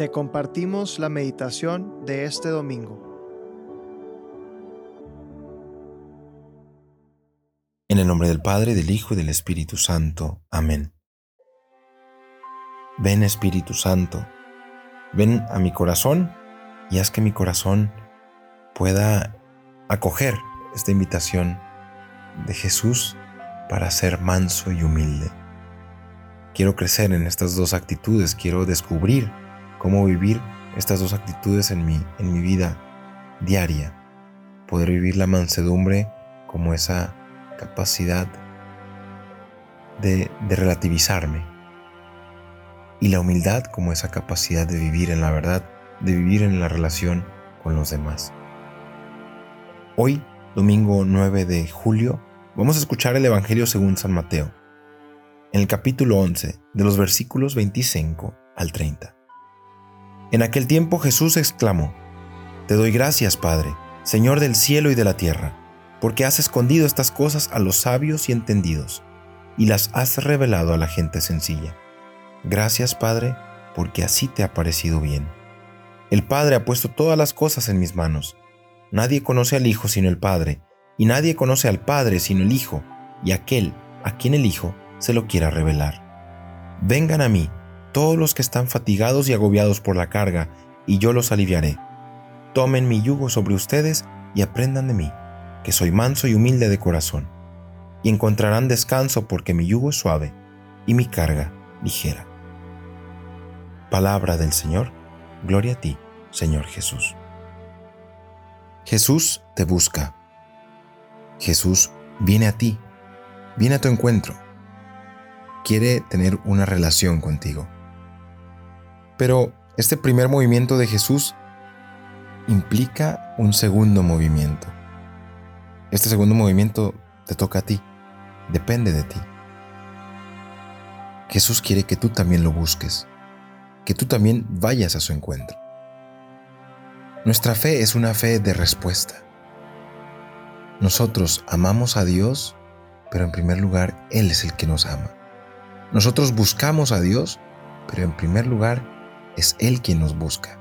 te compartimos la meditación de este domingo. En el nombre del Padre, del Hijo y del Espíritu Santo. Amén. Ven Espíritu Santo, ven a mi corazón y haz que mi corazón pueda acoger esta invitación de Jesús para ser manso y humilde. Quiero crecer en estas dos actitudes, quiero descubrir cómo vivir estas dos actitudes en mi, en mi vida diaria. Poder vivir la mansedumbre como esa capacidad de, de relativizarme. Y la humildad como esa capacidad de vivir en la verdad, de vivir en la relación con los demás. Hoy, domingo 9 de julio, vamos a escuchar el Evangelio según San Mateo, en el capítulo 11, de los versículos 25 al 30. En aquel tiempo Jesús exclamó, Te doy gracias, Padre, Señor del cielo y de la tierra, porque has escondido estas cosas a los sabios y entendidos, y las has revelado a la gente sencilla. Gracias, Padre, porque así te ha parecido bien. El Padre ha puesto todas las cosas en mis manos. Nadie conoce al Hijo sino el Padre, y nadie conoce al Padre sino el Hijo, y aquel a quien el Hijo se lo quiera revelar. Vengan a mí, todos los que están fatigados y agobiados por la carga, y yo los aliviaré. Tomen mi yugo sobre ustedes y aprendan de mí, que soy manso y humilde de corazón, y encontrarán descanso porque mi yugo es suave y mi carga ligera. Palabra del Señor, gloria a ti, Señor Jesús. Jesús te busca. Jesús viene a ti, viene a tu encuentro. Quiere tener una relación contigo. Pero este primer movimiento de Jesús implica un segundo movimiento. Este segundo movimiento te toca a ti, depende de ti. Jesús quiere que tú también lo busques, que tú también vayas a su encuentro. Nuestra fe es una fe de respuesta. Nosotros amamos a Dios, pero en primer lugar Él es el que nos ama. Nosotros buscamos a Dios, pero en primer lugar es Él quien nos busca.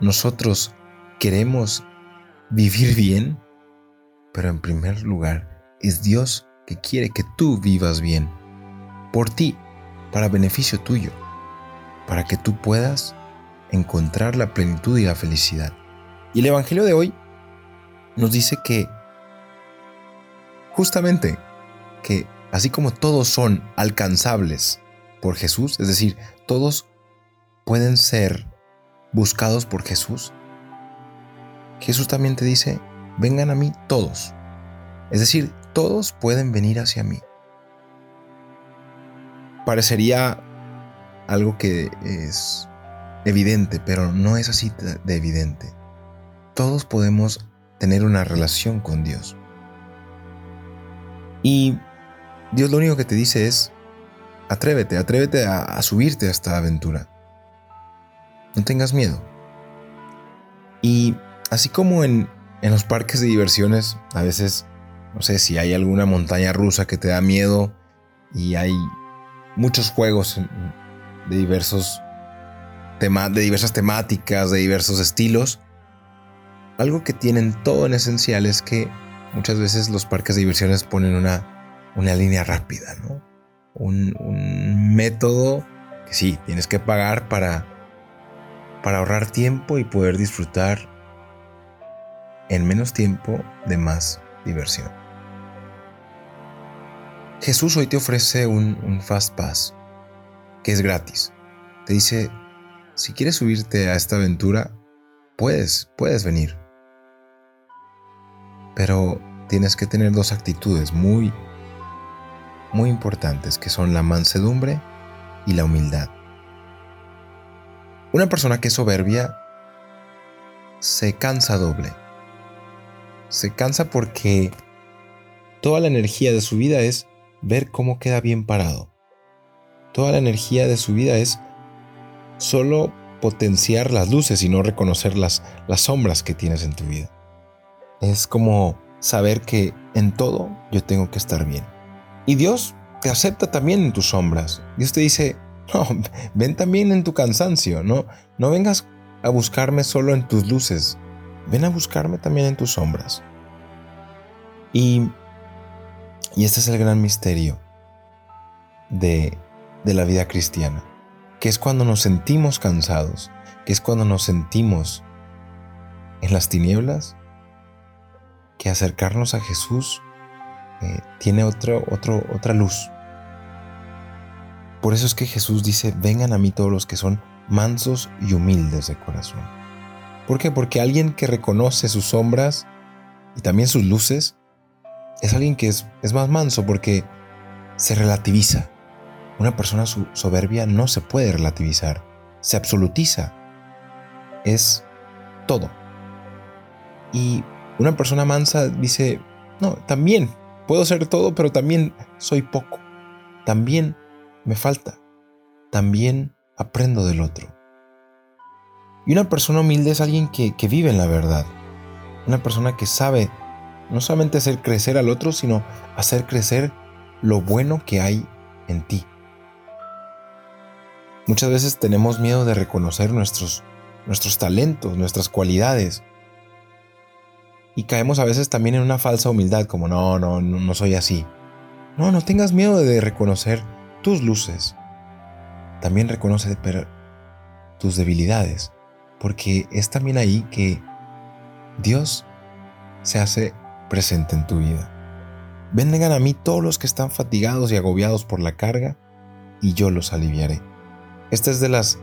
Nosotros queremos vivir bien, pero en primer lugar es Dios que quiere que tú vivas bien, por ti, para beneficio tuyo, para que tú puedas encontrar la plenitud y la felicidad. Y el Evangelio de hoy nos dice que justamente que así como todos son alcanzables por Jesús, es decir, todos pueden ser buscados por Jesús, Jesús también te dice, vengan a mí todos. Es decir, todos pueden venir hacia mí. Parecería algo que es evidente, pero no es así de evidente. Todos podemos tener una relación con Dios. Y Dios lo único que te dice es, atrévete, atrévete a, subirte a esta aventura. No tengas miedo. Y así como en, en los parques de diversiones, a veces, no sé si hay alguna montaña rusa que te da miedo y hay muchos juegos de diversos de diversas temáticas, de diversos estilos. Algo que tienen todo en esencial es que muchas veces los parques de diversiones ponen una, una línea rápida, ¿no? Un, un método que sí, tienes que pagar para, para ahorrar tiempo y poder disfrutar en menos tiempo de más diversión. Jesús hoy te ofrece un, Fast Pass, que es gratis. Te dice, si quieres subirte a esta aventura, puedes, puedes venir. Pero tienes que tener dos actitudes muy, muy importantes, que son la mansedumbre y la humildad. Una persona que es soberbia se cansa doble. Se cansa porque toda la energía de su vida es ver cómo queda bien parado. Toda la energía de su vida es solo potenciar las luces y no reconocer las, las sombras que tienes en tu vida. Es como saber que en todo yo tengo que estar bien. Y Dios te acepta también en tus sombras. Dios te dice, No, ven también en tu cansancio, no, no vengas a buscarme solo en tus luces, ven a buscarme también en tus sombras. Y, y este es el gran misterio de, de la vida cristiana, que es cuando nos sentimos cansados, que es cuando nos sentimos en las tinieblas, que acercarnos a Jesús eh, tiene otro, otro, otra luz. Por eso es que Jesús dice, vengan a mí todos los que son mansos y humildes de corazón. ¿Por qué? Porque alguien que reconoce sus sombras y también sus luces es alguien que es, es más manso porque se relativiza. Una persona soberbia no se puede relativizar, se absolutiza. Es todo. Y una persona mansa dice, no, también puedo ser todo, pero también soy poco. También me falta. También aprendo del otro. Y una persona humilde es alguien que, vive en la verdad. Una persona que sabe no solamente hacer crecer al otro, sino hacer crecer lo bueno que hay en ti. Muchas veces tenemos miedo de reconocer nuestros, nuestros talentos, nuestras cualidades. Y caemos a veces también en una falsa humildad, como no, no, no, soy así. No, no tengas miedo de reconocer tus luces. También reconoce tus debilidades, porque es también ahí que Dios se hace presente en tu vida. Vengan a mí todos los que están fatigados y agobiados por la carga, y yo los aliviaré. Esta es de las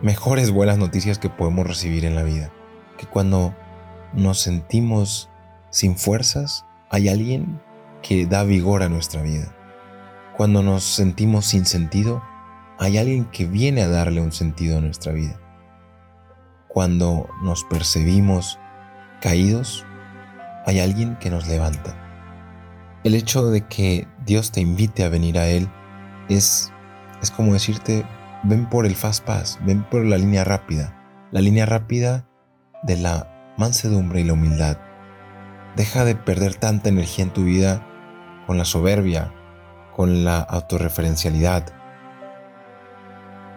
mejores buenas noticias que podemos recibir en la vida, que cuando nos sentimos sin fuerzas, hay alguien que da vigor a nuestra vida. Cuando nos sentimos sin sentido, hay alguien que viene a darle un sentido a nuestra vida. Cuando nos percibimos caídos, hay alguien que nos levanta. El hecho de que Dios te invite a venir a Él es, es como decirte, ven por el fast pass, ven por la línea rápida, la línea rápida de la mansedumbre y la humildad. Deja de perder tanta energía en tu vida con la soberbia, con la autorreferencialidad,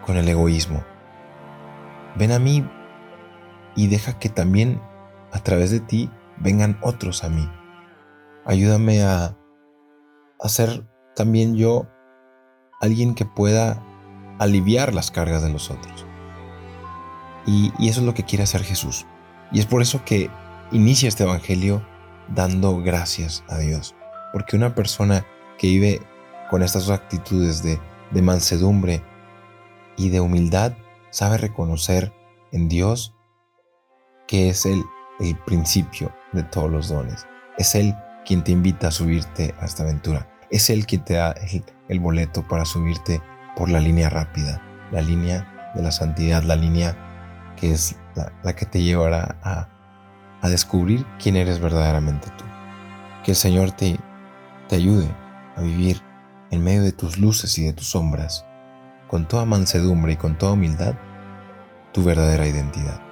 con el egoísmo. Ven a mí y deja que también a través de ti vengan otros a mí. Ayúdame a, hacer ser también yo alguien que pueda aliviar las cargas de los otros. Y, y eso es lo que quiere hacer Jesús. Y es por eso que inicia este Evangelio dando gracias a Dios. Porque una persona que vive con estas dos actitudes de, mansedumbre y de humildad sabe reconocer en Dios que es el, el principio de todos los dones. Es Él quien te invita a subirte a esta aventura. Es Él quien te da el boleto para subirte por la línea rápida, la línea de la santidad, la línea que es la, que te llevará a, descubrir quién eres verdaderamente tú. Que el Señor te ayude a vivir en medio de tus luces y de tus sombras, con toda mansedumbre y con toda humildad, tu verdadera identidad.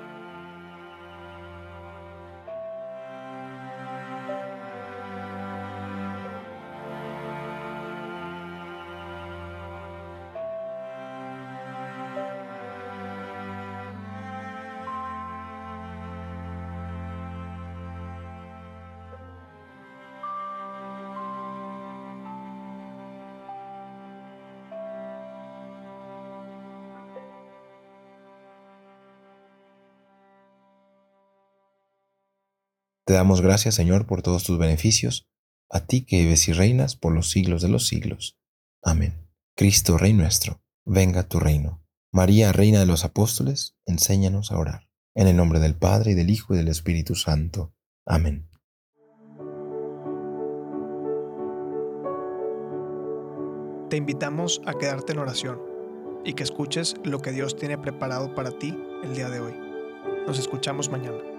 Te damos gracias, Señor, por todos tus beneficios, a ti que vives y reinas por los siglos de los siglos. Amén. Cristo, Rey nuestro, venga tu reino. María, Reina de los Apóstoles, enséñanos a orar. En el nombre del Padre, y del Hijo, y del Espíritu Santo. Amén. Te invitamos a quedarte en oración y que escuches lo que Dios tiene preparado para ti el día de hoy. Nos escuchamos mañana.